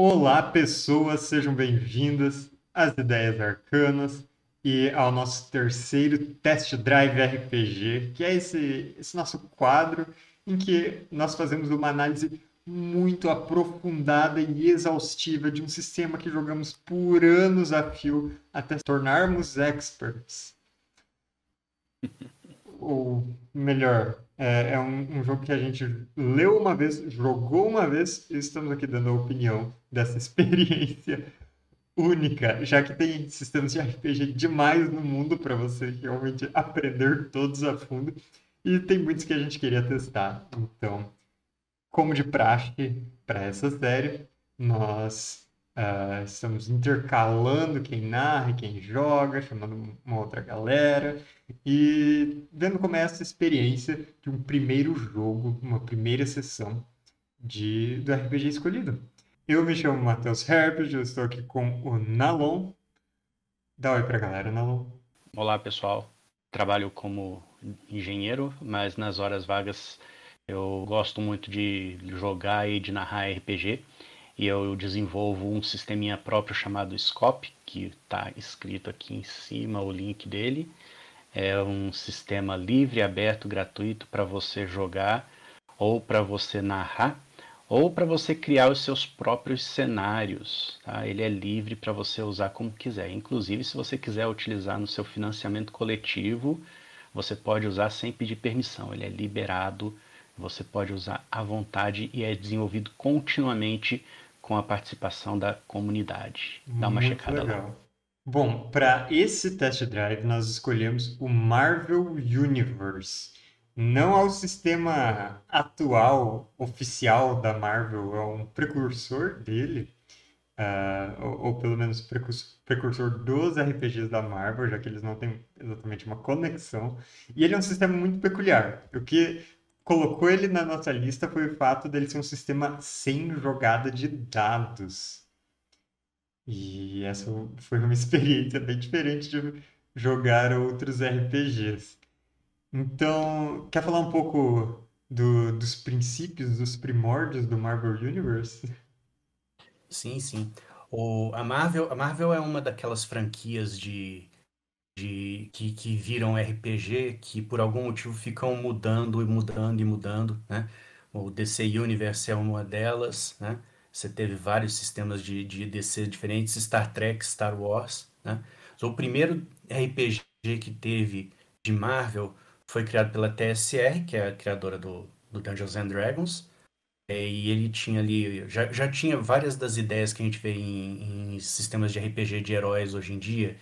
Olá, pessoas, sejam bem-vindas às Ideias Arcanas e ao nosso terceiro Test Drive RPG, que é esse, esse nosso quadro em que nós fazemos uma análise muito aprofundada e exaustiva de um sistema que jogamos por anos a fio até tornarmos experts. Ou melhor, é, é um, um, jogo que a gente leu uma vez, jogou uma vez e estamos aqui dando a opinião dessa experiência única, já que tem sistemas de RPG demais no mundo para você realmente aprender todos a fundo e tem muitos que a gente queria testar. Então, como de praxe para essa série, nós Uh, estamos intercalando quem narra quem joga, chamando uma outra galera e vendo como é essa experiência de um primeiro jogo, uma primeira sessão de, do RPG escolhido. Eu me chamo Matheus Herbert, eu estou aqui com o Nalon. Dá oi pra galera, Nalon. Olá, pessoal. Trabalho como engenheiro, mas nas horas vagas eu gosto muito de jogar e de narrar RPG e eu desenvolvo um sisteminha próprio chamado Scope, que está escrito aqui em cima o link dele. É um sistema livre, aberto, gratuito para você jogar ou para você narrar ou para você criar os seus próprios cenários. Tá? Ele é livre para você usar como quiser. Inclusive, se você quiser utilizar no seu financiamento coletivo, você pode usar sem pedir permissão. Ele é liberado, você pode usar à vontade e é desenvolvido continuamente com a participação da comunidade. Dá uma Muito checada legal. lá. Bom, para esse test drive nós escolhemos o Marvel Universe. Não é o sistema atual, oficial da Marvel, é um precursor dele, uh, ou, ou, pelo menos precursor, precursor dos RPGs da Marvel, já que eles não têm exatamente uma conexão. E ele é um sistema muito peculiar. O que colocou ele na nossa lista foi o fato dele ser um sistema sem jogada de dados. E essa foi uma experiência bem diferente de jogar outros RPGs. Então, quer falar um pouco do, dos princípios, dos primórdios do Marvel Universe? Sim, sim. O, a, Marvel, a Marvel é uma daquelas franquias de de que, que viram RPG, que por algum motivo ficam mudando e mudando e mudando, né? O DC Universe é uma delas, né? Você teve vários sistemas de, de DC diferentes, Star Trek, Star Wars, né? o primeiro RPG que teve de Marvel foi criado pela TSR, que é a criadora do, do Dungeons and Dragons, é, e ele tinha ali, já, já tinha várias das ideias que a gente vê em, em sistemas de RPG de heróis hoje em dia,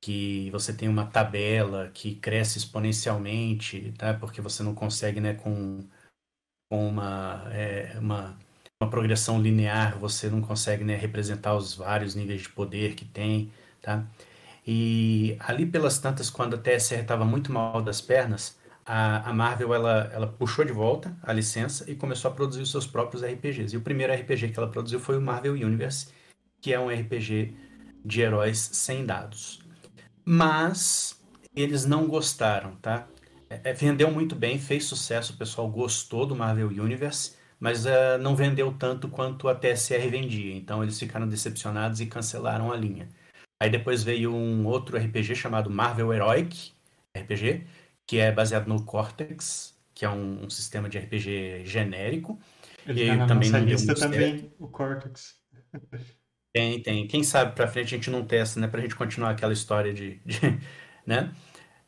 que você tem uma tabela que cresce exponencialmente, tá? Porque você não consegue, né, com, com uma, é, uma, uma progressão linear, você não consegue, né, representar os vários níveis de poder que tem, tá? E ali pelas tantas, quando a TSR estava muito mal das pernas, a, a Marvel ela, ela puxou de volta a licença e começou a produzir os seus próprios RPGs. E o primeiro RPG que ela produziu foi o Marvel Universe, que é um RPG de heróis sem dados mas eles não gostaram, tá? É, é, vendeu muito bem, fez sucesso, o pessoal gostou do Marvel Universe, mas uh, não vendeu tanto quanto a TSR vendia, então eles ficaram decepcionados e cancelaram a linha. Aí depois veio um outro RPG chamado Marvel Heroic RPG, que é baseado no Cortex, que é um, um sistema de RPG genérico. Ele e tá na também nossa lista também, certo. o Cortex. Tem, tem. Quem sabe pra frente a gente não testa, né? Pra gente continuar aquela história de. de né?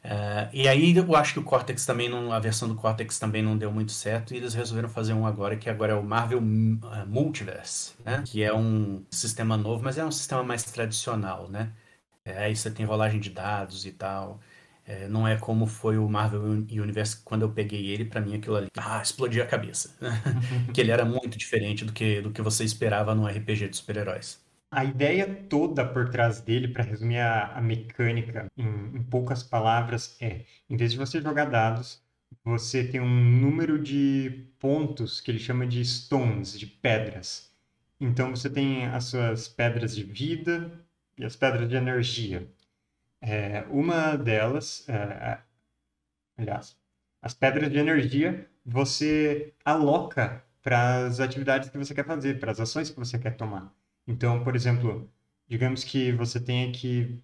Uh, e aí eu acho que o Cortex também não. A versão do Cortex também não deu muito certo. E eles resolveram fazer um agora, que agora é o Marvel uh, Multiverse, né? Que é um sistema novo, mas é um sistema mais tradicional, né? É, aí você tem rolagem de dados e tal. É, não é como foi o Marvel Universe quando eu peguei ele, para mim aquilo ali, ah, explodiu a cabeça. que ele era muito diferente do que, do que você esperava num RPG de super-heróis. A ideia toda por trás dele, para resumir a, a mecânica em, em, poucas palavras, é: em vez de você jogar dados, você tem um número de pontos que ele chama de stones, de pedras. Então você tem as suas pedras de vida e as pedras de energia. É, uma delas, é, é aliás, as pedras de energia você aloca para as atividades que você quer fazer, para as ações que você quer tomar. Então, por exemplo, digamos que você tenha que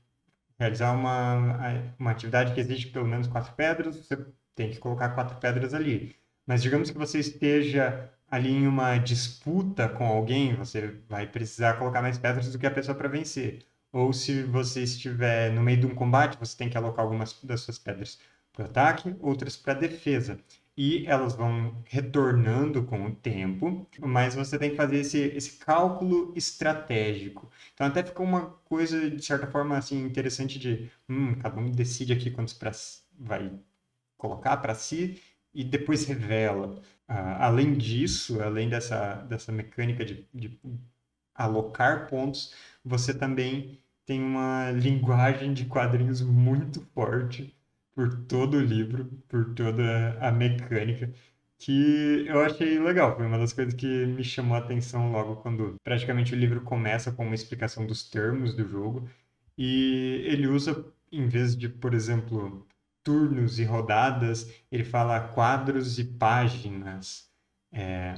realizar uma, uma atividade que exige pelo menos quatro pedras, você tem que colocar quatro pedras ali. Mas digamos que você esteja ali em uma disputa com alguém, você vai precisar colocar mais pedras do que a pessoa para vencer. Ou se você estiver no meio de um combate, você tem que alocar algumas das suas pedras para ataque, outras para defesa. E elas vão retornando com o tempo, mas você tem que fazer esse, esse cálculo estratégico. Então até fica uma coisa, de certa forma, assim, interessante de hum, cada um decide aqui quantos pra, vai colocar para si e depois revela. Uh, além disso, além dessa, dessa mecânica de, de alocar pontos, você também tem uma linguagem de quadrinhos muito forte por todo o livro, por toda a mecânica, que eu achei legal. Foi uma das coisas que me chamou a atenção logo quando praticamente o livro começa com uma explicação dos termos do jogo. E ele usa, em vez de, por exemplo, turnos e rodadas, ele fala quadros e páginas é,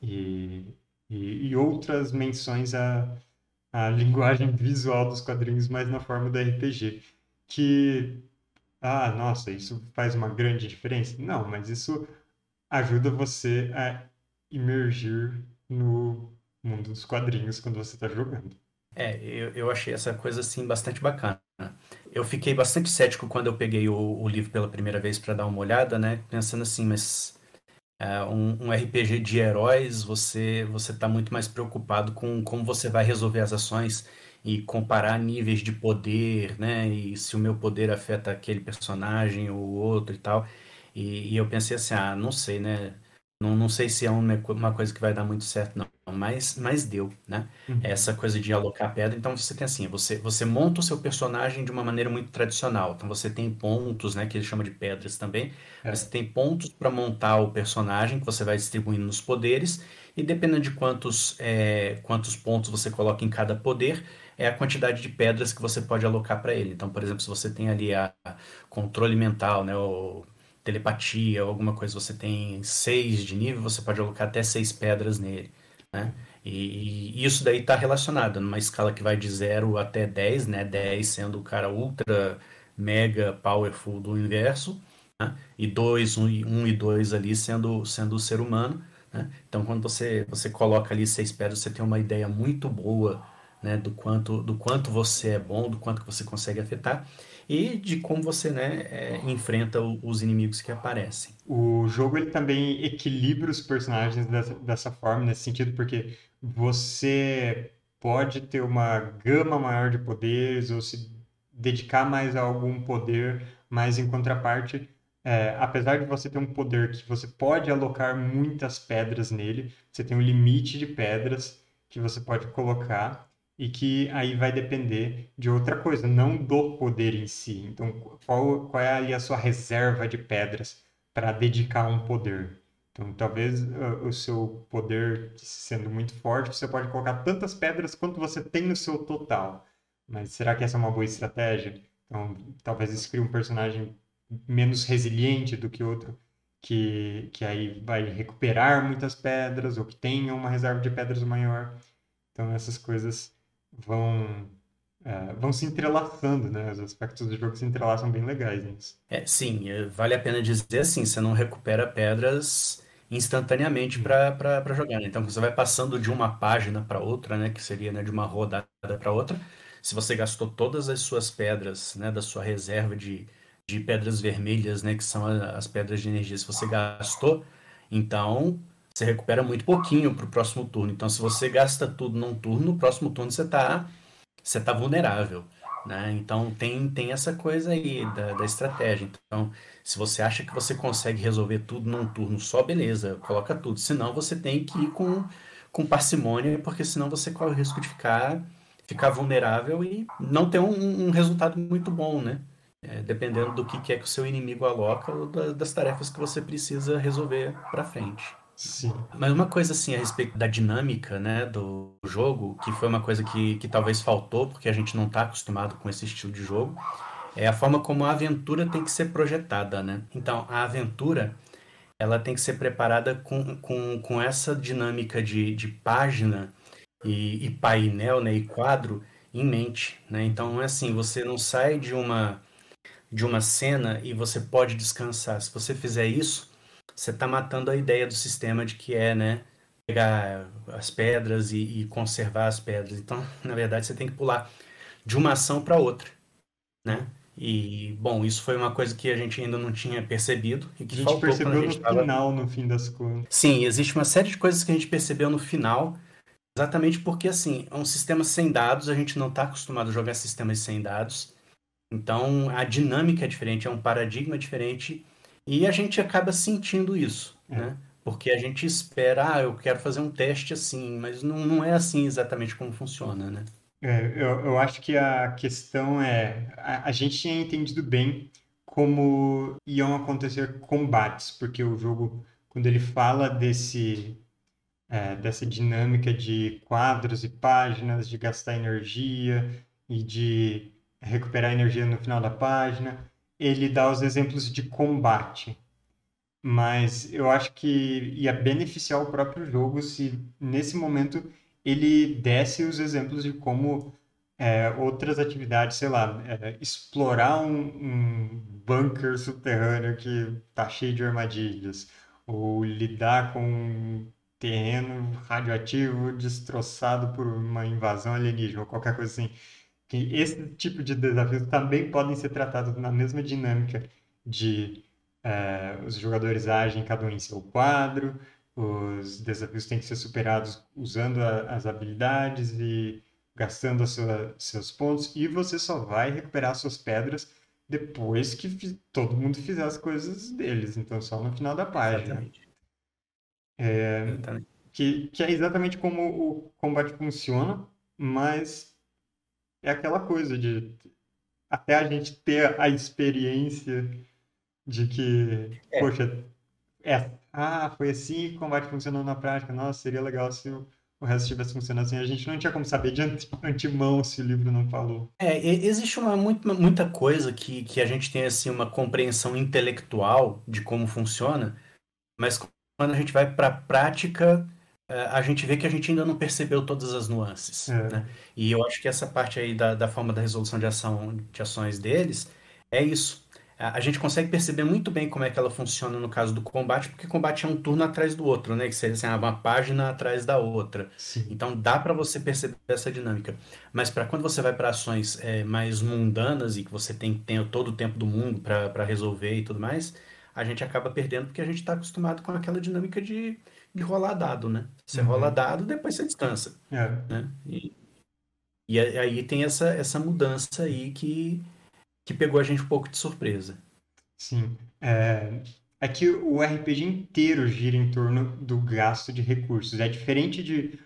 e, e, e, outras menções à, linguagem visual dos quadrinhos, mas na forma do RPG. Que, ah, nossa, isso faz uma grande diferença? Não, mas isso ajuda você a imergir no mundo dos quadrinhos quando você está jogando. É, eu, eu achei essa coisa assim bastante bacana. Eu fiquei bastante cético quando eu peguei o, o livro pela primeira vez para dar uma olhada, né? Pensando assim, mas uh, um, um, RPG de heróis, você você está muito mais preocupado com como você vai resolver as ações e comparar níveis de poder, né? E se o meu poder afeta aquele personagem ou outro e tal. E, e eu pensei assim, ah, não sei, né? Não, não sei se é uma, uma coisa que vai dar muito certo, não. Mas, mas deu, né? Uhum. Essa coisa de alocar pedra. Então você tem assim, você, você monta o seu personagem de uma maneira muito tradicional. Então você tem pontos, né? Que ele chama de pedras também. É. Você tem pontos para montar o personagem que você vai distribuindo nos poderes. E dependendo de quantos, é, quantos pontos você coloca em cada poder, é a quantidade de pedras que você pode alocar para ele. Então, por exemplo, se você tem ali a controle mental, né? O, telepatia ou alguma coisa, você tem seis de nível, você pode alocar até seis pedras nele, né? E, e isso daí está relacionado numa escala que vai de 0 até 10, né? 10 sendo o cara ultra, mega, powerful do universo, né? E 2, 1 um, um e 2 ali sendo, sendo o ser humano, né? Então, quando você, você coloca ali seis pedras, você tem uma ideia muito boa, né? Do quanto, do quanto você é bom, do quanto que você consegue afetar e de como você né, é, enfrenta os inimigos que aparecem. O jogo ele também equilibra os personagens dessa, dessa forma, nesse sentido, porque você pode ter uma gama maior de poderes ou se dedicar mais a algum poder, mas em contraparte, é, apesar de você ter um poder que você pode alocar muitas pedras nele, você tem um limite de pedras que você pode colocar e que aí vai depender de outra coisa, não do poder em si. Então, qual, qual é ali a sua reserva de pedras para dedicar um poder? Então, talvez uh, o seu poder sendo muito forte, você pode colocar tantas pedras quanto você tem no seu total. Mas será que essa é uma boa estratégia? Então, talvez crie um personagem menos resiliente do que outro, que, que aí vai recuperar muitas pedras, ou que tenha uma reserva de pedras maior. Então, essas coisas vão é, vão se entrelaçando, né? Os aspectos do jogo se entrelaçam bem legais nisso. É, sim, é, vale a pena dizer assim, você não recupera pedras instantaneamente para jogar, né? Então você vai passando de uma página para outra, né, que seria né, de uma rodada para outra. Se você gastou todas as suas pedras, né, da sua reserva de, de pedras vermelhas, né, que são as pedras de energia, se você gastou, então você recupera muito pouquinho para o próximo turno. Então, se você gasta tudo num turno, no próximo turno você está você tá vulnerável. Né? Então, tem, tem essa coisa aí da, da estratégia. Então, se você acha que você consegue resolver tudo num turno só, beleza, coloca tudo. Senão, você tem que ir com, com parcimônia, porque senão você corre o risco de ficar, ficar vulnerável e não ter um, um resultado muito bom, né? É, dependendo do que, que é que o seu inimigo aloca ou da, das tarefas que você precisa resolver para frente. Sim. Mas uma coisa assim a respeito da dinâmica, né, do jogo, que foi uma coisa que, que talvez faltou, porque a gente não está acostumado com esse estilo de jogo, é a forma como a aventura tem que ser projetada, né? Então, a aventura, ela tem que ser preparada com, com, com essa dinâmica de, de página e, e painel, né, e quadro em mente, né? Então é assim, você não sai de uma de uma cena e você pode descansar. Se você fizer isso, você está matando a ideia do sistema de que é, né, pegar as pedras e, e conservar as pedras. Então, na verdade, você tem que pular de uma ação para outra, né? E, bom, isso foi uma coisa que a gente ainda não tinha percebido e que A gente a percebeu no gente tava... final, no fim das contas. Sim, existe uma série de coisas que a gente percebeu no final, exatamente porque, assim, é um sistema sem dados, a gente não está acostumado a jogar sistemas sem dados, então a dinâmica é diferente, é um paradigma diferente, e a gente acaba sentindo isso, É. né? Porque a gente espera, ah, eu quero fazer um teste assim, mas não, não é assim exatamente como funciona, né? É, eu, eu acho que a questão é, a, a gente tinha entendido bem como iam acontecer combates, porque o jogo, quando ele fala desse, é, dessa dinâmica de quadros e páginas, de gastar energia e de recuperar energia no final da página, ele dá os exemplos de combate. Mas eu acho que ia beneficiar o próprio jogo se nesse momento ele desse os exemplos de como é, outras atividades, sei lá, é, explorar um, um bunker subterrâneo que tá cheio de armadilhas, ou lidar com um terreno radioativo destroçado por uma invasão alienígena, ou qualquer coisa assim. Que esse tipo de desafios também podem ser tratados na mesma dinâmica de é, os jogadores agem cada um em seu quadro, os desafios têm que ser superados usando a- as habilidades e gastando sua- seus pontos, e você só vai recuperar suas pedras depois que todo mundo fizer as coisas deles, então só no final da página. Exatamente. É, Exatamente. que, que é exatamente como o combate funciona, mas é aquela coisa de até a gente ter a experiência de que, É. poxa, é, ah, foi assim que o combate funcionou na prática. Nossa, seria legal se o, o resto estivesse funcionando assim. A gente não tinha como saber de ante- antemão se o livro não falou. É, existe uma, muita coisa que, que a gente tem assim uma compreensão intelectual de como funciona, mas quando a gente vai para a prática, a gente vê que a gente ainda não percebeu todas as nuances, É. né? E eu acho que essa parte aí da, da forma da resolução de ação, de ações deles é isso. A, a gente consegue perceber muito bem como é que ela funciona no caso do combate, porque combate é um turno atrás do outro, né? Que seria assim, ah, uma página atrás da outra. Sim. Então dá para você perceber essa dinâmica. Mas para quando você vai para ações é, mais mundanas e que você tem, tem todo o tempo do mundo para resolver e tudo mais, a gente acaba perdendo porque a gente está acostumado com aquela dinâmica de, de rolar dado, né? Você Uhum. rola dado, depois você descansa, É. né? E, e aí tem essa, essa mudança aí que, que pegou a gente um pouco de surpresa. Sim. É, é que o RPG inteiro gira em torno do gasto de recursos. É diferente de,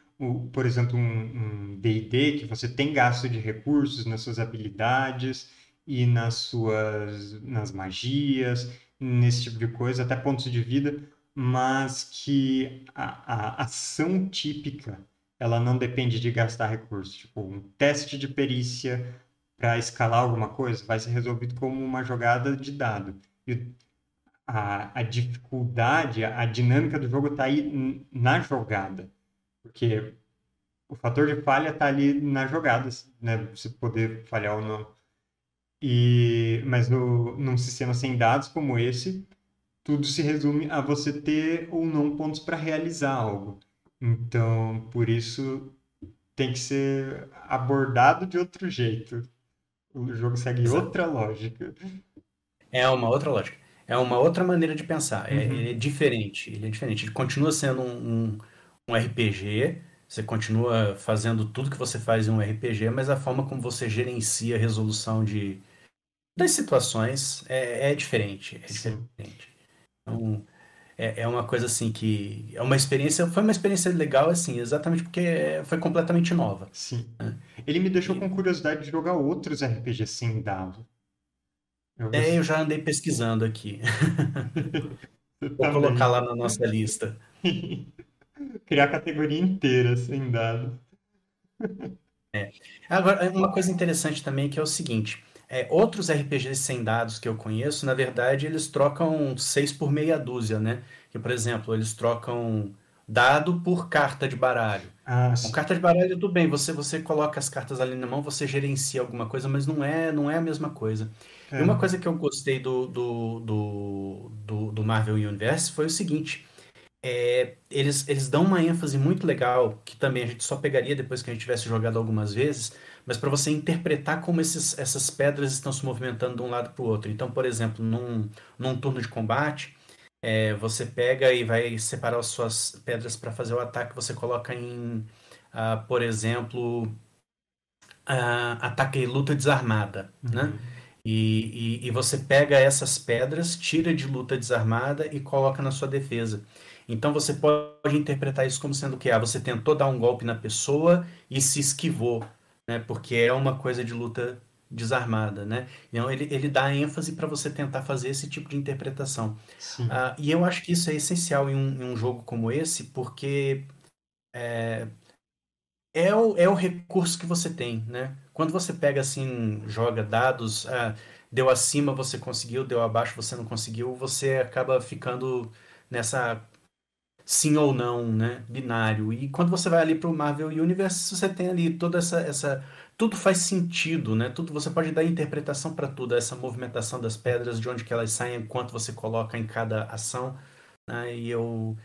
por exemplo, um um D&D, que você tem gasto de recursos nas suas habilidades e nas suas, nas magias, nesse tipo de coisa, até pontos de vida, mas que a, a ação típica, ela não depende de gastar recursos. Tipo, um teste de perícia para escalar alguma coisa vai ser resolvido como uma jogada de dado. E a, a dificuldade, a dinâmica do jogo está aí na jogada. Porque o fator de falha está ali na jogada, né? Você poder falhar ou não. E, mas no, num sistema sem dados como esse, tudo se resume a você ter ou não pontos para realizar algo. Então, por isso, tem que ser abordado de outro jeito. O jogo segue Exato. outra lógica. É uma outra lógica. É uma outra maneira de pensar. É, Uhum. ele é diferente. Ele é diferente. Ele continua sendo um, um, um RPG. Você continua fazendo tudo que você faz em um RPG, mas a forma como você gerencia a resolução de, das situações é, é diferente. É Sim. diferente. Então, é, é uma coisa assim que é uma experiência. Foi uma experiência legal, assim, exatamente porque foi completamente nova. Sim. É. Ele me deixou com curiosidade de jogar outros RPGs sem dado. Eu É, eu já andei pesquisando aqui. Vou também. colocar lá na nossa lista. Criar a categoria inteira sem dado. Agora, uma coisa interessante também que é o seguinte: é, outros RPGs sem dados que eu conheço, na verdade, eles trocam seis por meia dúzia, né? Que, por exemplo, eles trocam dado por carta de baralho. Ah, Com carta de baralho, tudo bem, você, você coloca as cartas ali na mão, você gerencia alguma coisa, mas não é, não é a mesma coisa. E É. uma coisa que eu gostei do, do, do, do, do Marvel Universe foi o seguinte: é, eles, eles dão uma ênfase muito legal, que também a gente só pegaria depois que a gente tivesse jogado algumas vezes, mas para você interpretar como esses, essas pedras estão se movimentando de um lado para o outro. Então, por exemplo, num, num turno de combate, é, você pega e vai separar as suas pedras para fazer o ataque, você coloca em, ah, por exemplo, ah, ataque e luta desarmada, né? Uhum. E, e, e você pega essas pedras, tira de luta desarmada e coloca na sua defesa. Então você pode interpretar isso como sendo que ah, você tentou dar um golpe na pessoa e se esquivou, né? Porque é uma coisa de luta desarmada, né? Então ele, ele dá ênfase para você tentar fazer esse tipo de interpretação. Ah, e eu acho que isso é essencial em um, em um jogo como esse, porque é, é o, é o recurso que você tem, né? Quando você pega assim, joga dados, ah, deu acima, você conseguiu, deu abaixo, você não conseguiu, você acaba ficando nessa sim ou não, né? Binário. E quando você vai ali para o Marvel Universe, você tem ali toda essa, essa. Tudo faz sentido, né? Tudo você pode dar interpretação para tudo, essa movimentação das pedras, de onde que elas saem, quanto você coloca em cada ação. Né? E eu,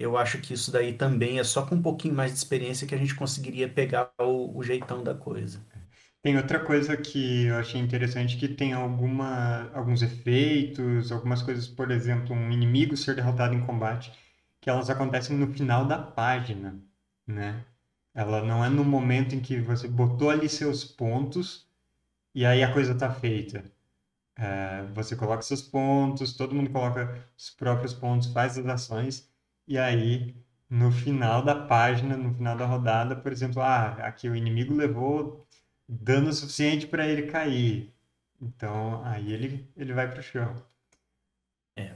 eu acho que isso daí também é só com um pouquinho mais de experiência que a gente conseguiria pegar o, o jeitão da coisa. Tem outra coisa que eu achei interessante que tem alguma, alguns efeitos, algumas coisas, por exemplo, um inimigo ser derrotado em combate, que elas acontecem no final da página, né? Ela não é no momento em que você botou ali seus pontos e aí a coisa tá feita. É, você coloca seus pontos, todo mundo coloca os próprios pontos, faz as ações e aí no final da página, no final da rodada, por exemplo, ah, aqui o inimigo levou dano suficiente para ele cair. Então, aí ele, ele vai pro chão. É,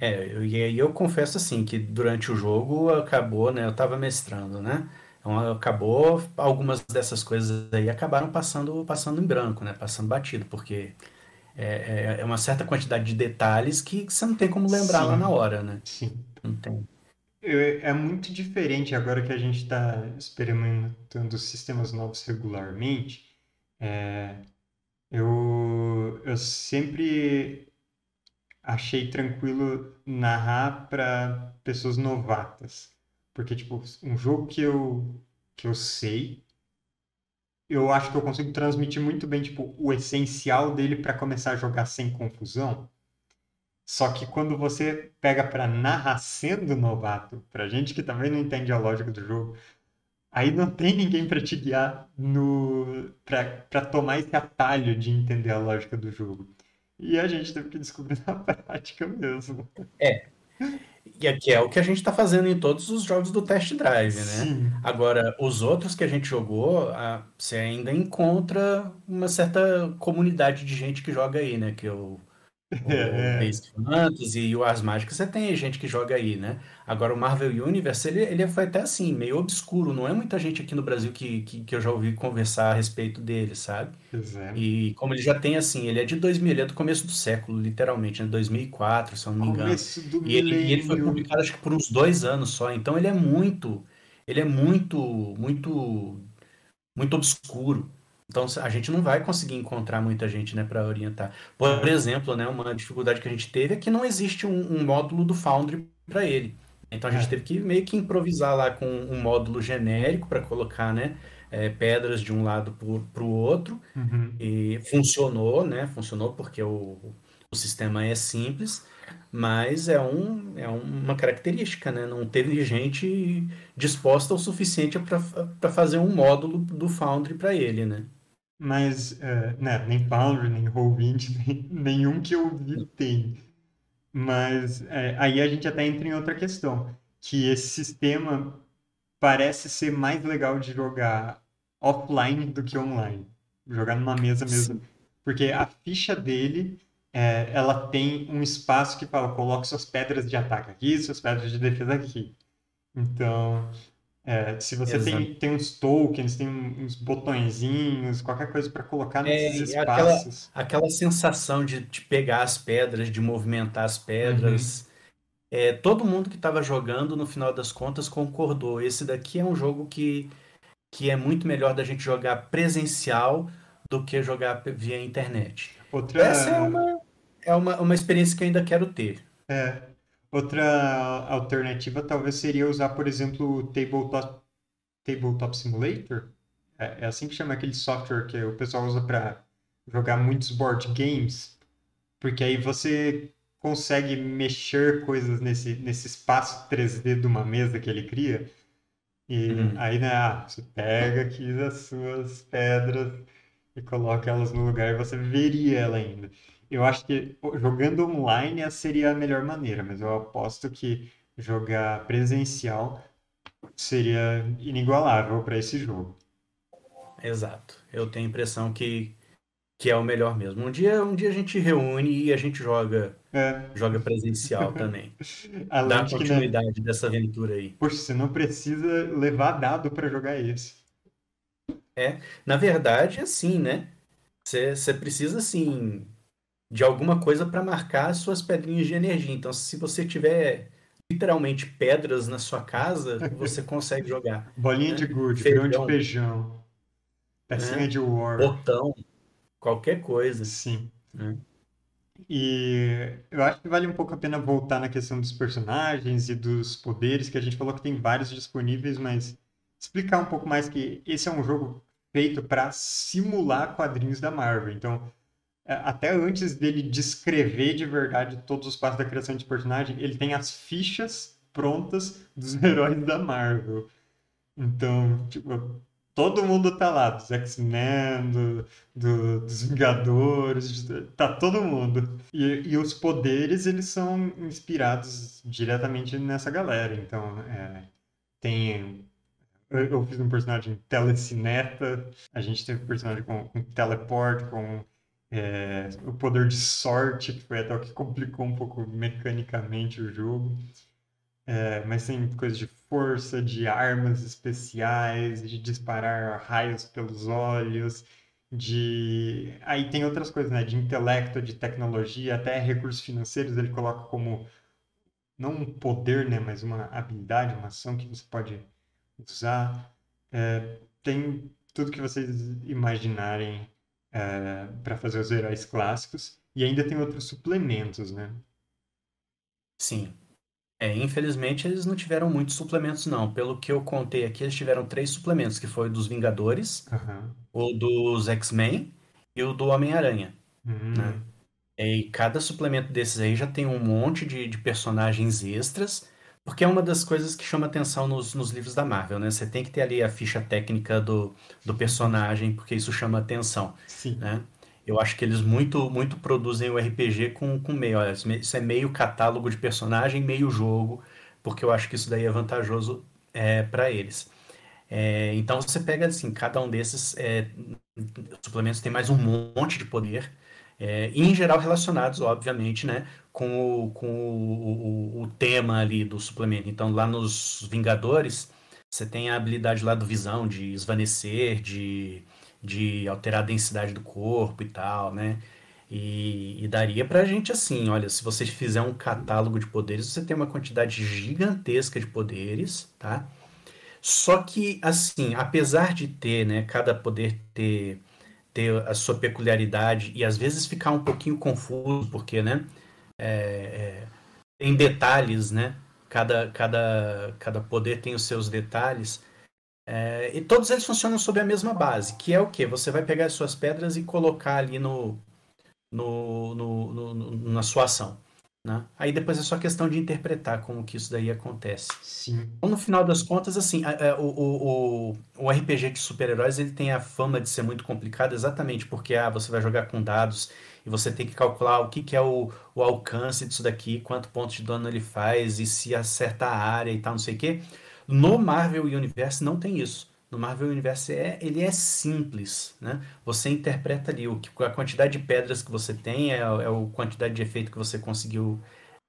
eu, e aí eu confesso assim que durante o jogo acabou, né? Eu tava mestrando, né? Então acabou, algumas dessas coisas aí acabaram passando, passando em branco, né? Passando batido, porque é, é, é uma certa quantidade de detalhes que você não tem como lembrar lá na Sim, hora, né? sim. Não tem. Eu- É muito diferente agora que a gente está experimentando sistemas novos regularmente. É, eu, eu sempre achei tranquilo narrar para pessoas novatas. Porque, tipo, um jogo que eu, que eu sei, eu acho que eu consigo transmitir muito bem, tipo, o essencial dele para começar a jogar sem confusão. Só que quando você pega para narrar sendo novato, pra gente que também não entende a lógica do jogo, aí não tem ninguém para te guiar no para para tomar esse atalho de entender a lógica do jogo. E a gente teve que descobrir na prática mesmo. É, e aqui é o que a gente tá fazendo em todos os jogos do Test Drive, né? Sim, Agora, os outros que a gente jogou, você ainda encontra uma certa comunidade de gente que joga aí, né? Que eu O é, Fantasy e o Ars Mágicas, você tem gente que joga aí, né? Agora, o Marvel Universe, ele, ele foi até assim, meio obscuro. Não é muita gente aqui no Brasil que, que, que eu já ouvi conversar a respeito dele, sabe? é. E como ele já tem, assim, ele é de 2000, ele é do começo do século, literalmente, né? 2004, se eu não me engano. Começo do E ele, e ele foi publicado, acho que por uns dois anos só. Então, ele é muito, ele é muito, muito muito obscuro. Então a gente não vai conseguir encontrar muita gente, né, para orientar. Por exemplo, né, uma dificuldade que a gente teve é que não existe um, um módulo do Foundry para ele. Então a gente é. teve que meio que improvisar lá com um módulo genérico para colocar, né, é, pedras de um lado para o outro. Uhum. E funcionou, né? Funcionou porque o, o sistema é simples, mas é, um, é uma característica, né? Não teve gente disposta o suficiente para fazer um módulo do Foundry para ele, né? Mas, né, nem Foundry, nem Roll20, nem, nenhum que eu vi tem. Mas é, aí a gente até entra em outra questão, que esse sistema parece ser mais legal de jogar offline do que online. Jogar numa mesa mesmo. Sim, Porque a ficha dele, é, ela tem um espaço que fala, coloque suas pedras de ataque aqui, suas pedras de defesa aqui. Então, é, se você exato. tem, tem uns tokens, tem uns botõezinhos, qualquer coisa para colocar nesses É, é aquela, espaços. aquela sensação de, de pegar as pedras, de movimentar as Uhum. pedras. é, todo mundo que estava jogando, no final das contas, concordou. Esse daqui é um jogo que, que é muito melhor da gente jogar presencial do que jogar via internet. Outra... Essa é uma, é uma, uma experiência que eu ainda quero ter. É. Outra alternativa talvez seria usar, por exemplo, o Tabletop, Tabletop Simulator. É, é assim que chama aquele software que o pessoal usa para jogar muitos board games. Porque aí você consegue mexer coisas nesse, nesse espaço 3D de uma mesa que ele cria. E Uhum. aí, né, ah, você pega aqui as suas pedras e coloca elas no lugar e você veria ela ainda. Eu acho que jogando online seria a melhor maneira, mas eu aposto que jogar presencial seria inigualável para esse jogo. Exato. Eu tenho a impressão que, que é o melhor mesmo. Um dia, um dia a gente reúne e a gente joga, É, joga presencial também. Dá né, continuidade dessa aventura aí. poxa, você não precisa levar dado para jogar esse. Na verdade, assim, né? Você precisa, assim, de alguma coisa para marcar as suas pedrinhas de energia. Então, se você tiver literalmente pedras na sua casa, você consegue jogar. Bolinha né? de gude, grão de Feijão, feijão, pecinha né? de war. Botão, qualquer coisa. Sim. né? E eu acho que vale um pouco a pena voltar na questão dos personagens e dos poderes, que a gente falou que tem vários disponíveis, mas explicar um pouco mais que esse é um jogo feito para simular quadrinhos da Marvel. Então, até antes dele descrever de verdade todos os passos da criação de personagem, ele tem as fichas prontas dos heróis da Marvel. Então, tipo, todo mundo tá lá, dos X-Men, do, do- dos Vingadores, tá todo mundo. E, e os poderes, eles são inspirados diretamente nessa galera. Então, é, tem... Eu fiz um personagem telecineta, a gente teve um personagem com, com teleporte, com é, o poder de sorte, que foi até o que complicou um pouco mecanicamente o jogo. É, mas tem coisa de força, de armas especiais, de disparar raios pelos olhos, de... Aí tem outras coisas, né? De intelecto, de tecnologia, até recursos financeiros ele coloca como, não um poder, né? Mas uma habilidade, uma ação que você pode usar. É, tem tudo que vocês imaginarem para fazer os heróis clássicos. E ainda tem outros suplementos, né? Sim. É, infelizmente eles não tiveram muitos suplementos, não. Pelo que eu contei aqui, eles tiveram três suplementos, que foi o dos Vingadores, Aham. o dos X-Men e o do Homem-Aranha, Hum, né? E cada suplemento desses aí já tem um monte de, de personagens extras, porque é uma das coisas que chama atenção nos, nos livros da Marvel, né? Você tem que ter ali a ficha técnica do, do personagem, porque isso chama atenção, sim. né? Eu acho que eles muito, muito produzem o RPG com, com meio. Olha, isso é meio catálogo de personagem, meio jogo, porque eu acho que isso daí é vantajoso é, para eles. É, então você pega assim, cada um desses é, suplementos tem mais um monte de poder, é, em geral relacionados, obviamente, né, com o, com o, o, o tema ali do suplemento. Então lá nos Vingadores, você tem a habilidade lá do Visão de esvanecer, de de alterar a densidade do corpo e tal, né? E, e daria pra gente assim, olha, se você fizer um catálogo de poderes, você tem uma quantidade gigantesca de poderes, tá? Só que, assim, apesar de ter, né, cada poder ter, ter a sua peculiaridade e às vezes ficar um pouquinho confuso, porque, né, é, é, tem detalhes, né? Cada, cada, cada poder tem os seus detalhes. É, e todos eles funcionam sob a mesma base, que é o quê? Você vai pegar as suas pedras e colocar ali no, no, no- no- na sua ação, né? Aí depois é só questão de interpretar como que isso daí acontece. Sim. Então, no final das contas, assim, a- a- o, o, o, o RPG de super-heróis ele tem a fama de ser muito complicado exatamente porque ah, você vai jogar com dados e você tem que calcular o que, que é o, o alcance disso daqui, quanto ponto de dano ele faz e se acerta a área e tal, não sei o quê. No Marvel Universe não tem isso. No Marvel Universe é, ele é simples, né? Você interpreta ali o que, a quantidade de pedras que você tem, é, é a quantidade de efeito que você conseguiu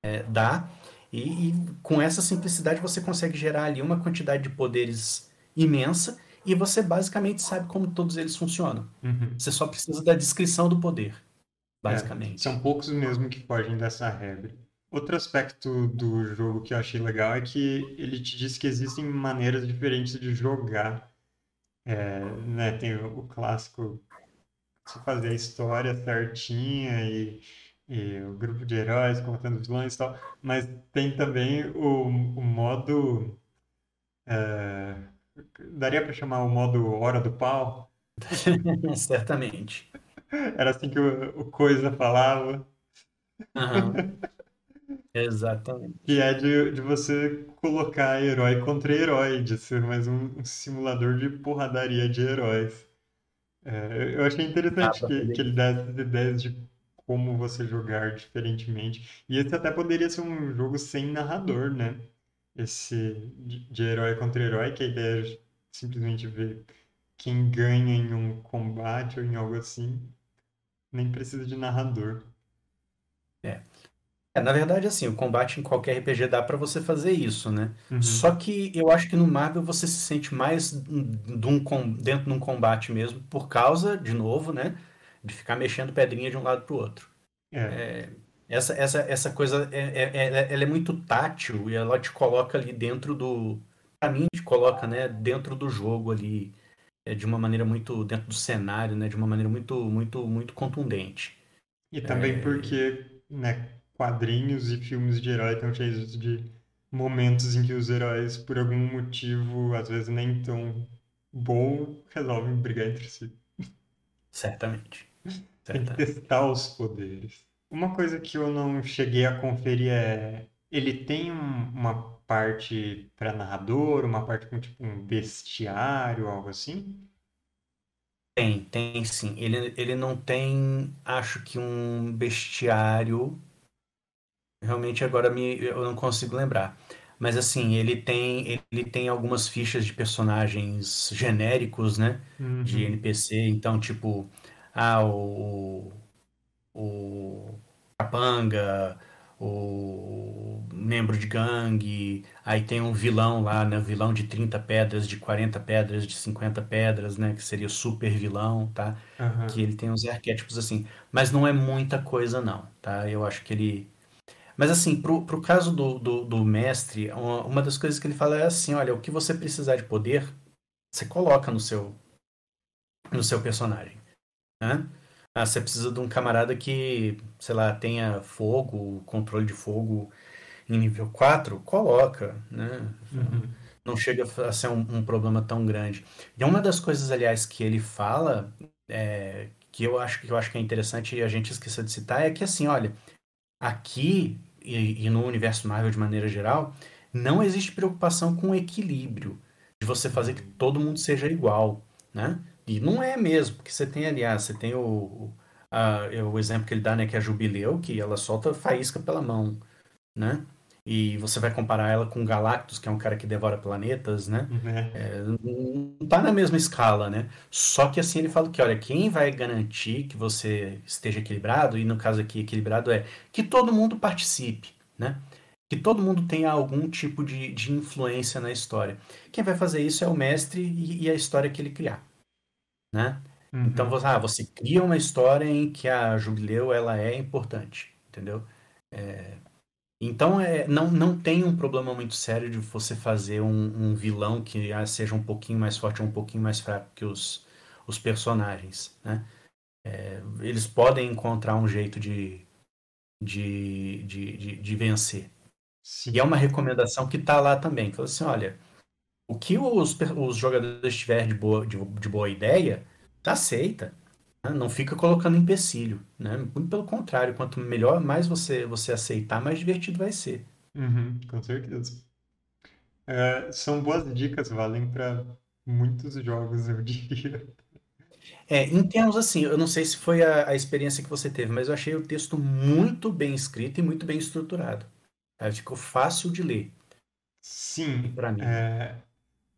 é, dar. E, e com essa simplicidade você consegue gerar ali uma quantidade de poderes imensa e você basicamente sabe como todos eles funcionam. Uhum. Você só precisa da descrição do poder, É, basicamente. são poucos mesmo que fogem dessa regra. Outro aspecto do jogo que eu achei legal é que ele te diz que existem maneiras diferentes de jogar. É, né, tem o, o clássico você fazer a história certinha e, e o grupo de heróis contando vilões e tal, mas tem também o, o modo. é, daria para chamar o modo Hora do Pau? Certamente. Era assim que o, o Coisa falava. Aham, exatamente. Que é de, de você colocar herói contra herói, de ser mais um, simulador de porradaria de heróis. É, eu achei interessante pra que, que ele dá essas ideias de como você jogar diferentemente. E esse até poderia ser um jogo sem narrador, né? Esse de, de herói contra herói, que a ideia é simplesmente ver quem ganha em um combate ou em algo assim. Nem precisa de narrador. É. É, na verdade, assim, o combate em qualquer RPG dá pra você fazer isso, né? Uhum. Só que eu acho que no Marvel você se sente mais de um dentro de um combate mesmo, por causa, de novo, né? De ficar mexendo pedrinha de um lado pro outro. É. Essa, essa, essa coisa, é, é- é- ela é muito tátil e ela te coloca ali dentro do. Pra mim, te coloca, né, dentro do jogo ali, é, de uma maneira muito. Dentro do cenário, né? De uma maneira muito, muito, muito contundente. E também porque, né, quadrinhos e filmes de herói estão cheios de momentos em que os heróis, por algum motivo, às vezes nem tão bom, resolvem brigar entre si. Certamente. Tem que testar os poderes. Uma coisa que eu não cheguei a conferir é, ele tem um- uma parte para narrador, uma parte com tipo um bestiário, algo assim? Tem, tem sim. Ele, ele não tem, acho que um bestiário. Realmente agora me, eu não consigo lembrar. Mas assim, ele tem, ele tem algumas fichas de personagens genéricos, né? De Uhum, NPC. Então, tipo, ah, o, o capanga, o membro de gangue, aí tem um vilão lá, né? Vilão de 30 pedras, de 40 pedras, de 50 pedras, né? Que seria super vilão, tá? Que aham. ele tem uns arquétipos assim. Mas não é muita coisa, não, tá? Eu acho que ele. Mas assim, pro, pro caso do, do, do mestre, uma, uma das coisas que ele fala é assim: olha, o que você precisar de poder, você coloca no seu, no seu personagem né? Ah, você precisa de um camarada que, sei lá, tenha fogo, controle de fogo em nível 4, coloca, né? Uhum. Não chega a ser um, um problema tão grande. E uma das coisas, aliás, que ele fala, é, que eu acho que eu acho que é interessante e a gente esqueceu de citar, é que assim, olha, aqui e, e no universo Marvel de maneira geral, não existe preocupação com o equilíbrio, de você fazer que todo mundo seja igual, né? E não é mesmo, porque você tem, aliás, você tem o, a- o exemplo que ele dá, né, que é a Jubileu, que ela solta faísca pela mão, né? E você vai comparar ela com Galactus, que é um cara que devora planetas, né? Né? Não tá na mesma escala, né? Só que assim ele fala que, olha, quem vai garantir que você esteja equilibrado, e no caso aqui equilibrado é que todo mundo participe, né? Que todo mundo tenha algum tipo de, de influência na história. Quem vai fazer isso é o mestre e, e a história que ele criar, né? Então, Uhum. você, ah, você cria uma história em que a Jubileu, ela é importante, entendeu? Então, é, não, não tem um problema muito sério de você fazer um, um vilão que ah, seja um pouquinho mais forte ou um pouquinho mais fraco que os, os personagens, né? Eles podem encontrar um jeito de, de, de, de, de vencer. E é Sim. uma recomendação que tá lá também. Fala assim, olha, o que os, os jogadores tiverem de boa, de, de boa ideia, tá aceita. Né? Não fica colocando empecilho, né? Muito pelo contrário, quanto melhor, mais você, você aceitar, mais divertido vai ser. Uhum, com certeza. É, são boas dicas, valem para muitos jogos, eu diria. É, em termos assim, eu não sei se foi a, a experiência que você teve, mas eu achei o texto muito bem escrito e muito bem estruturado. tá? Ficou fácil de ler Sim, para mim. é,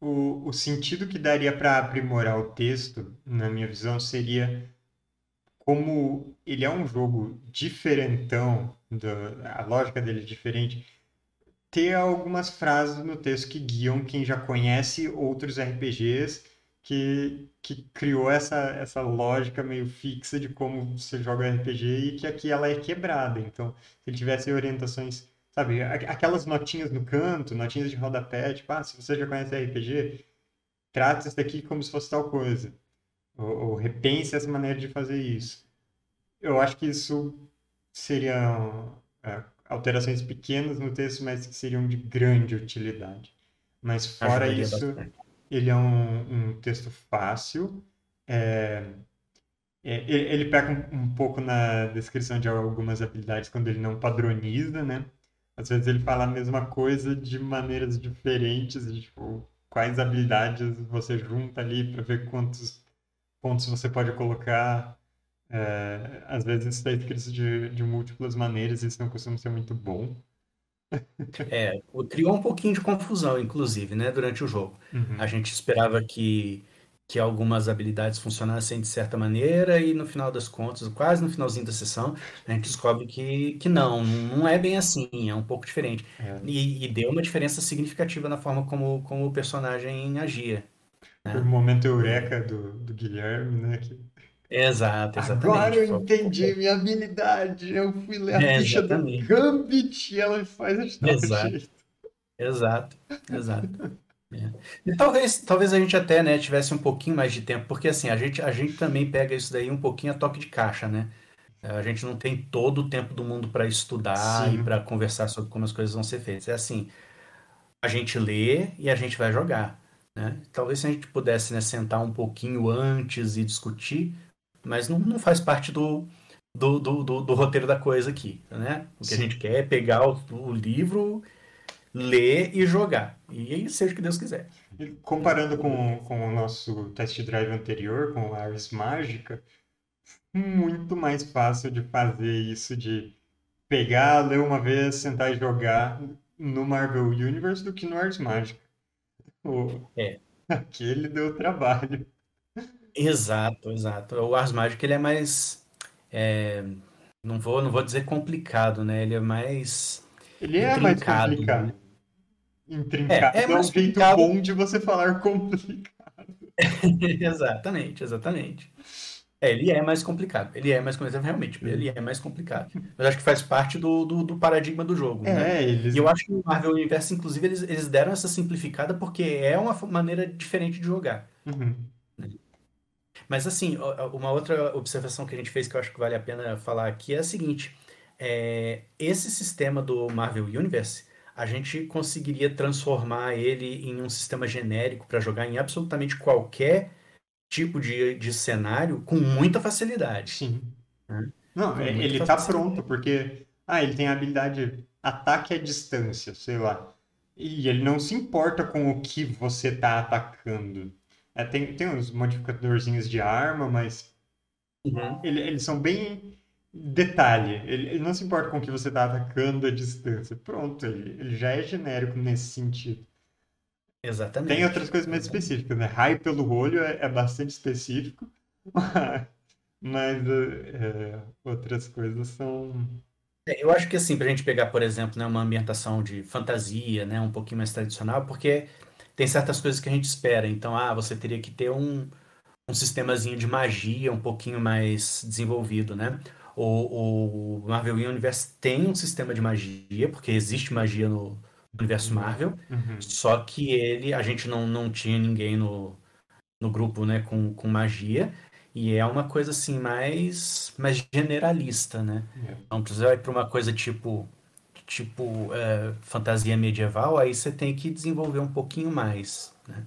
o, o sentido que daria para aprimorar o texto, na minha visão, seria como ele é um jogo diferentão, da- a lógica dele é diferente, ter algumas frases no texto que guiam quem já conhece outros RPGs que, que criou essa, essa lógica meio fixa de como você joga RPG e que aqui ela é quebrada. Então, se ele tivesse orientações, sabe, aquelas notinhas no canto, notinhas de rodapé, tipo, ah, se você já conhece RPG, trata isso daqui como se fosse tal coisa. Ou, ou repense essa maneira de fazer isso. Eu acho que isso seriam é, alterações pequenas no texto, mas que seriam de grande utilidade. Mas fora isso, ele é um, um texto fácil. É, é, ele peca um, um, pouco na descrição de algumas habilidades quando ele não padroniza, né? Às vezes ele fala a mesma coisa de maneiras diferentes, tipo, quais habilidades você junta ali para ver quantos pontos você pode colocar. É, às vezes está escrito de, de múltiplas maneiras e isso não costuma ser muito bom. É, criou um pouquinho de confusão, inclusive, né, durante o jogo. Uhum. A gente esperava que, que algumas habilidades funcionassem de certa maneira e no final das contas, quase no finalzinho da sessão, a gente descobre que, que não, não é bem assim, é um pouco diferente. É. E, e, deu uma diferença significativa na forma como, como o personagem agia. Né? O momento eureka do, do Guilherme, né, que Exato, exatamente. Agora eu entendi minha habilidade. Eu fui ler a é, ficha exatamente. do Gambit e ela faz de tal exato. Exato, exato. É. E talvez, talvez a gente até né, tivesse um pouquinho mais de tempo, porque assim, a gente, a gente também pega isso daí um pouquinho a toque de caixa, né? A gente não tem todo o tempo do mundo para estudar Sim. e para conversar sobre como as coisas vão ser feitas. É assim, a gente lê e a gente vai jogar. Né? Talvez se a gente pudesse né, sentar um pouquinho antes e discutir, mas não, não faz parte do, do, do, do, do roteiro da coisa aqui, né? O que Sim. a gente quer é pegar o, o, livro, ler e jogar. E aí seja o que Deus quiser. E comparando com, com o nosso test drive anterior, com a Ars Mágica, muito mais fácil de fazer isso de pegar, ler uma vez, sentar e jogar no Marvel Universe do que no Ars Mágica. É. Aquele deu trabalho. Exato, exato. O Ars Magic ele é mais. é, não vou, não vou dizer complicado, né? Ele é mais Ele é mais complicado. né? Intrincado É, é é um jeito bom de você falar complicado. Exatamente, exatamente. É, ele é mais complicado. Ele é mais complicado, realmente. Ele é mais complicado. Mas acho que faz parte do, do, do paradigma do jogo, né? É, eles. E eu acho que o Marvel Universe, inclusive, eles, eles deram essa simplificada porque é uma maneira diferente de jogar. Uhum. Mas assim, uma outra observação que a gente fez que eu acho que vale a pena falar aqui é a seguinte: é, esse sistema do Marvel Universe, a gente conseguiria transformar ele em um sistema genérico para jogar em absolutamente qualquer tipo de, de cenário com muita facilidade. Sim. Né? Não, é, ele está pronto, porque ah, ele tem a habilidade ataque à distância, sei lá. E ele não se importa com o que você está atacando. É, tem, tem uns modificadorzinhos de arma, mas uhum. ele, eles são bem detalhe. Ele, ele, não se importa com o que você está atacando à distância. Pronto, ele, ele já é genérico nesse sentido. Exatamente. Tem outras coisas mais específicas, né? Raio pelo olho é, é bastante específico, mas é, outras coisas são. É, eu acho que assim, para a gente pegar, por exemplo, né, uma ambientação de fantasia, né, um pouquinho mais tradicional, porque tem certas coisas que a gente espera. Então, ah, você teria que ter um, um sistemazinho de magia um pouquinho mais desenvolvido, né? O, o Marvel Universe tem um sistema de magia, porque existe magia no universo uhum. Marvel, uhum. só que ele, a gente não, não tinha ninguém no, no grupo, né, com, com magia, e é uma coisa assim mais, mais generalista, né? É. Então, você vai para uma coisa tipo tipo é, fantasia medieval, aí você tem que desenvolver um pouquinho mais. Né?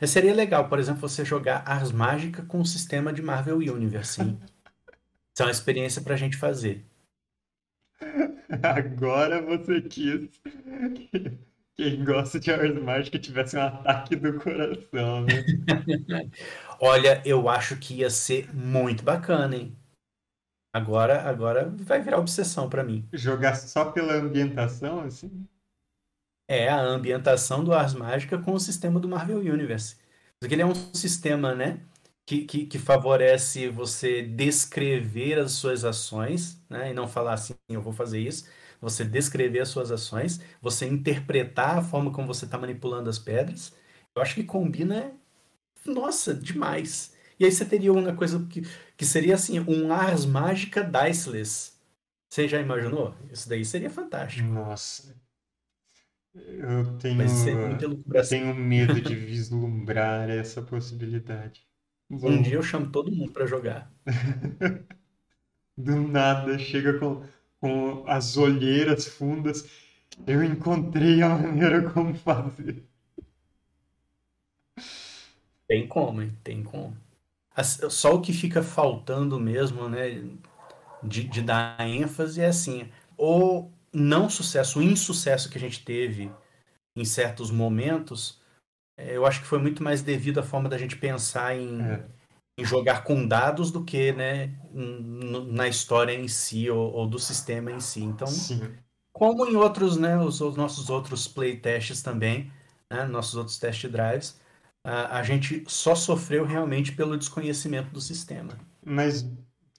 Mas seria legal, por exemplo, você jogar Ars Mágica com o sistema de Marvel Universe. Hein? Isso é uma experiência para a gente fazer. Agora você quis que quem gosta de Ars Mágica tivesse um ataque do coração, né? Olha, eu acho que ia ser muito bacana, hein? Agora, agora vai virar obsessão para mim. Jogar só pela ambientação, assim? É, a ambientação do Ars Mágica com o sistema do Marvel Universe. Porque ele é um sistema, né? Que, que, que, favorece você descrever as suas ações, né? E não falar assim, eu vou fazer isso. Você descrever as suas ações, você interpretar a forma como você está manipulando as pedras. Eu acho que combina nossa, demais. E aí você teria uma coisa que, que seria assim, um Ars Mágica Diceless. Você já imaginou? Isso daí seria fantástico. Nossa. Eu tenho, elucubração. tenho medo de vislumbrar essa possibilidade. Um dia eu chamo todo mundo pra jogar. do nada chega com, com as olheiras fundas. Eu encontrei a maneira como fazer. Tem como, hein? Tem como. Só o que fica faltando mesmo, né, de, de dar ênfase é assim, o não sucesso, o insucesso que a gente teve em certos momentos, eu acho que foi muito mais devido à forma da gente pensar em, É. em jogar com dados do que, né, na história em si ou, ou do sistema em si. Então, Sim. como em outros, né, os, os nossos outros playtests também, né, nossos outros test drives, a, a gente só sofreu realmente pelo desconhecimento do sistema. Mas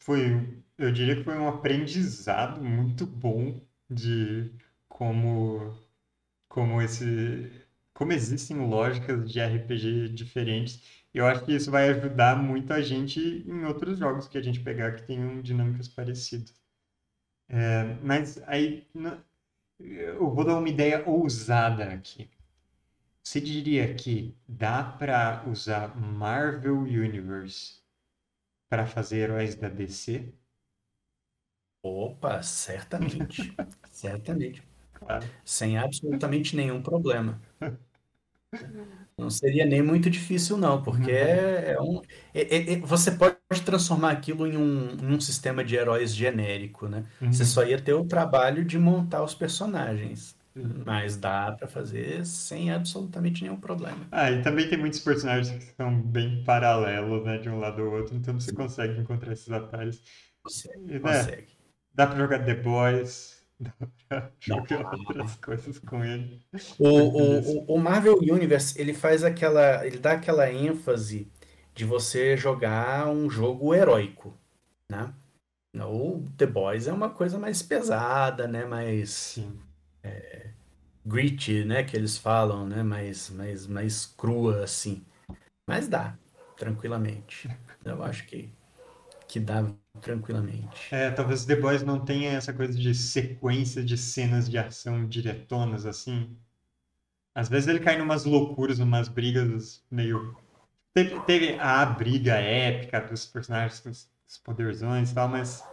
foi, eu diria que foi um aprendizado muito bom de como, como esse, como existem lógicas de RPG diferentes. Eu acho que isso vai ajudar muito a gente em outros jogos que a gente pegar que tenham dinâmicas parecidas. É, mas aí eu vou dar uma ideia ousada aqui. Você diria que dá para usar Marvel Universe para fazer heróis da DC? Opa, certamente. Certamente. Claro. Sem absolutamente nenhum problema. Não seria nem muito difícil, não, porque é, é um. é- é- é- você pode transformar aquilo em um, um sistema de heróis genérico, né? Você Uhum. só ia ter o trabalho de montar os personagens. Uhum. Mas dá pra fazer sem absolutamente nenhum problema. Ah, e também tem muitos personagens que são bem paralelos, né, de um lado ao outro, então você consegue encontrar esses atalhos. Consegue, E, né, consegue. dá pra jogar The Boys, jogar outras coisas com ele. O, o, o Marvel Universe, ele faz aquela, ele dá aquela ênfase de você jogar um jogo heróico, né? O The Boys é uma coisa mais pesada, né? Mais Sim. gritty, né? Que eles falam, né? Mais, mais, mais crua, assim. Mas dá, tranquilamente. Eu acho que, que dá tranquilamente. É, talvez The Boys não tenha essa coisa de sequência de cenas de ação diretonas, assim. Às vezes ele cai numas loucuras, numas brigas meio. Teve, teve a briga épica dos personagens com os os poderzões e tal, mas,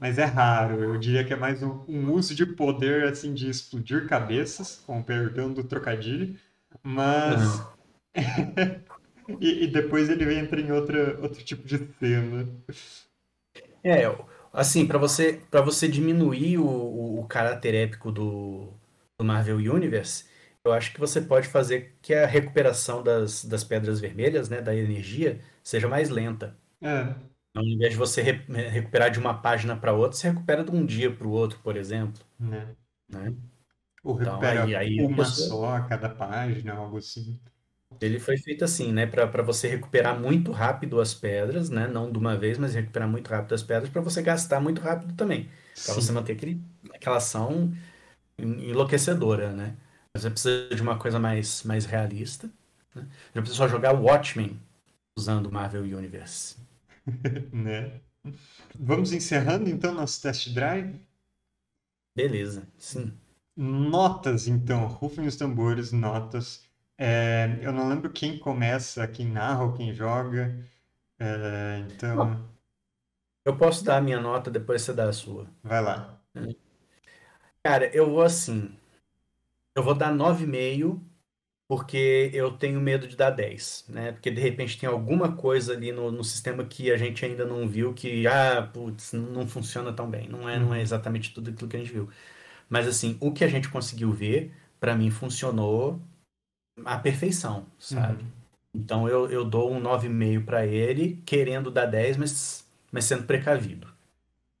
mas é raro. Eu diria que é mais um, um uso de poder, assim, de explodir cabeças, com o perdão do trocadilho, mas. e, e depois ele entra em outra, outro tipo de cena. É, assim, para você, para você diminuir o, o, o caráter épico do, do Marvel Universe, eu acho que você pode fazer que a recuperação das, das pedras vermelhas, né, da energia, seja mais lenta. É, Ao invés de você re- recuperar de uma página para outra, você recupera de um dia para o outro, por exemplo, né? né? Ou Então, recupera aí- aí a uma pessoa- só a cada página, algo assim. Ele foi feito assim, né, para para você recuperar muito rápido as pedras, né, não de uma vez, mas recuperar muito rápido as pedras para você gastar muito rápido também. Para você manter aquele, aquela ação en- enlouquecedora, né? Você precisa de uma coisa mais, mais realista. Né? Já precisa só jogar Watchmen usando o Marvel Universe. né? Vamos encerrando então nosso test drive. Beleza, sim. Notas, então, rufem os tambores, notas. É, eu não lembro quem começa, quem narra ou quem joga. É, então, Eu posso dar a minha nota, depois você dá a sua. vai lá. Cara, eu vou assim. Eu vou dar 9,5 porque eu tenho medo de dar 10, né? Porque de repente tem alguma coisa ali no, no sistema que a gente ainda não viu que, ah, putz, não funciona tão bem. Não é, não é exatamente tudo aquilo que a gente viu. Mas assim, o que a gente conseguiu ver, pra mim funcionou à perfeição, sabe? Então eu, eu dou um 9,5 pra ele, querendo dar 10, mas, mas sendo precavido.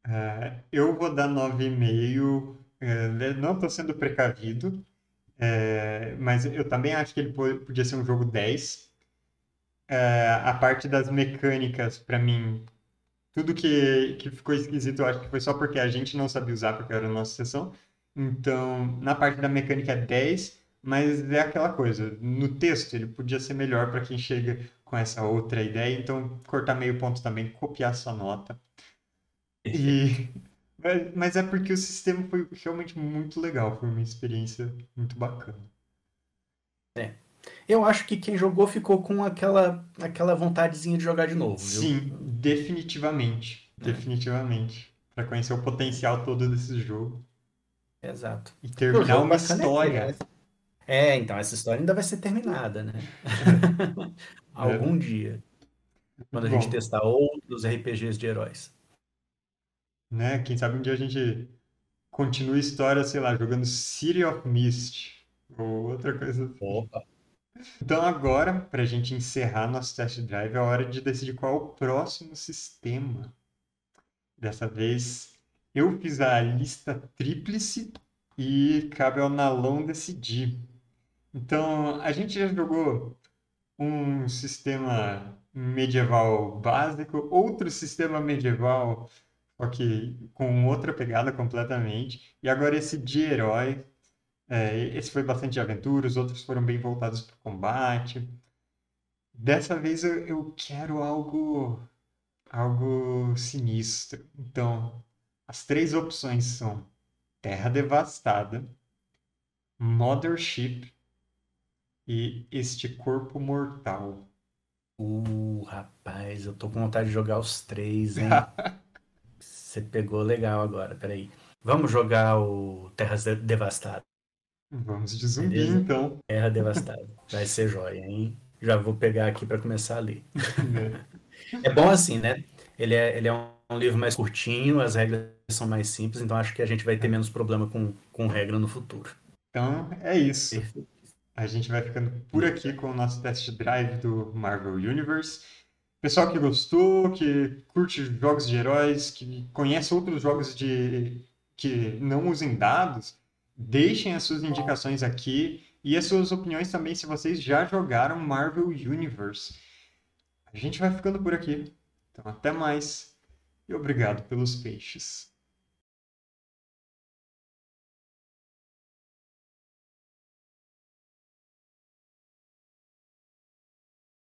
É, eu vou dar 9,5. É, não estou sendo precavido, é, mas eu também acho que ele po- podia ser um jogo 10. É, a parte das mecânicas, para mim, tudo que, que ficou esquisito, eu acho que foi só porque a gente não sabia usar, porque era a nossa sessão. Então, na parte da mecânica é 10, mas é aquela coisa. No texto, ele podia ser melhor para quem chega com essa outra ideia, então cortar meio ponto também, copiar sua nota. E mas é porque o sistema foi realmente muito legal, foi uma experiência muito bacana. É. Eu acho que quem jogou ficou com aquela, aquela vontadezinha de jogar de novo, viu? Sim, definitivamente. É. Definitivamente. Para conhecer o potencial todo desse jogo. Exato. E terminar uma história. É, então, essa história ainda vai ser terminada, né? Algum é. dia. Quando a Bom, gente testar outros RPGs de heróis. Né? Quem sabe um dia a gente continua a história, sei lá, jogando City of Mist. Ou outra coisa assim. Opa. Então agora, para a gente encerrar nosso test drive, é hora de decidir qual é o próximo sistema. Dessa vez, eu fiz a lista tríplice e cabe ao Nalon decidir. Então, a gente já jogou um sistema medieval básico, outro sistema medieval, que com outra pegada completamente, e agora esse de herói é, esse foi bastante de aventura, os outros foram bem voltados para o combate. Dessa vez eu, eu quero algo, algo sinistro. Então, as três opções são Terra Devastada, Mothership e Este Corpo Mortal. Uh, rapaz, eu tô com vontade de jogar os três, hein? Você pegou legal agora, peraí. Vamos jogar o Terra Devastada. Vamos de zumbi, Beleza? então. Terra Devastada. Vai ser jóia, hein? Já vou pegar aqui para começar a ler. É. é bom assim, né? Ele é, ele é um livro mais curtinho, as regras são mais simples, então acho que a gente vai ter menos problema com, com regra no futuro. Então, é isso. Perfeito. A gente vai ficando por aqui com o nosso test drive do Marvel Universe. Pessoal que gostou, que curte jogos de heróis, que conhece outros jogos de que não usem dados, Deixem as suas indicações aqui e as suas opiniões também se vocês já jogaram Marvel Universe. A gente vai ficando por aqui. Então, até mais e obrigado pelos peixes.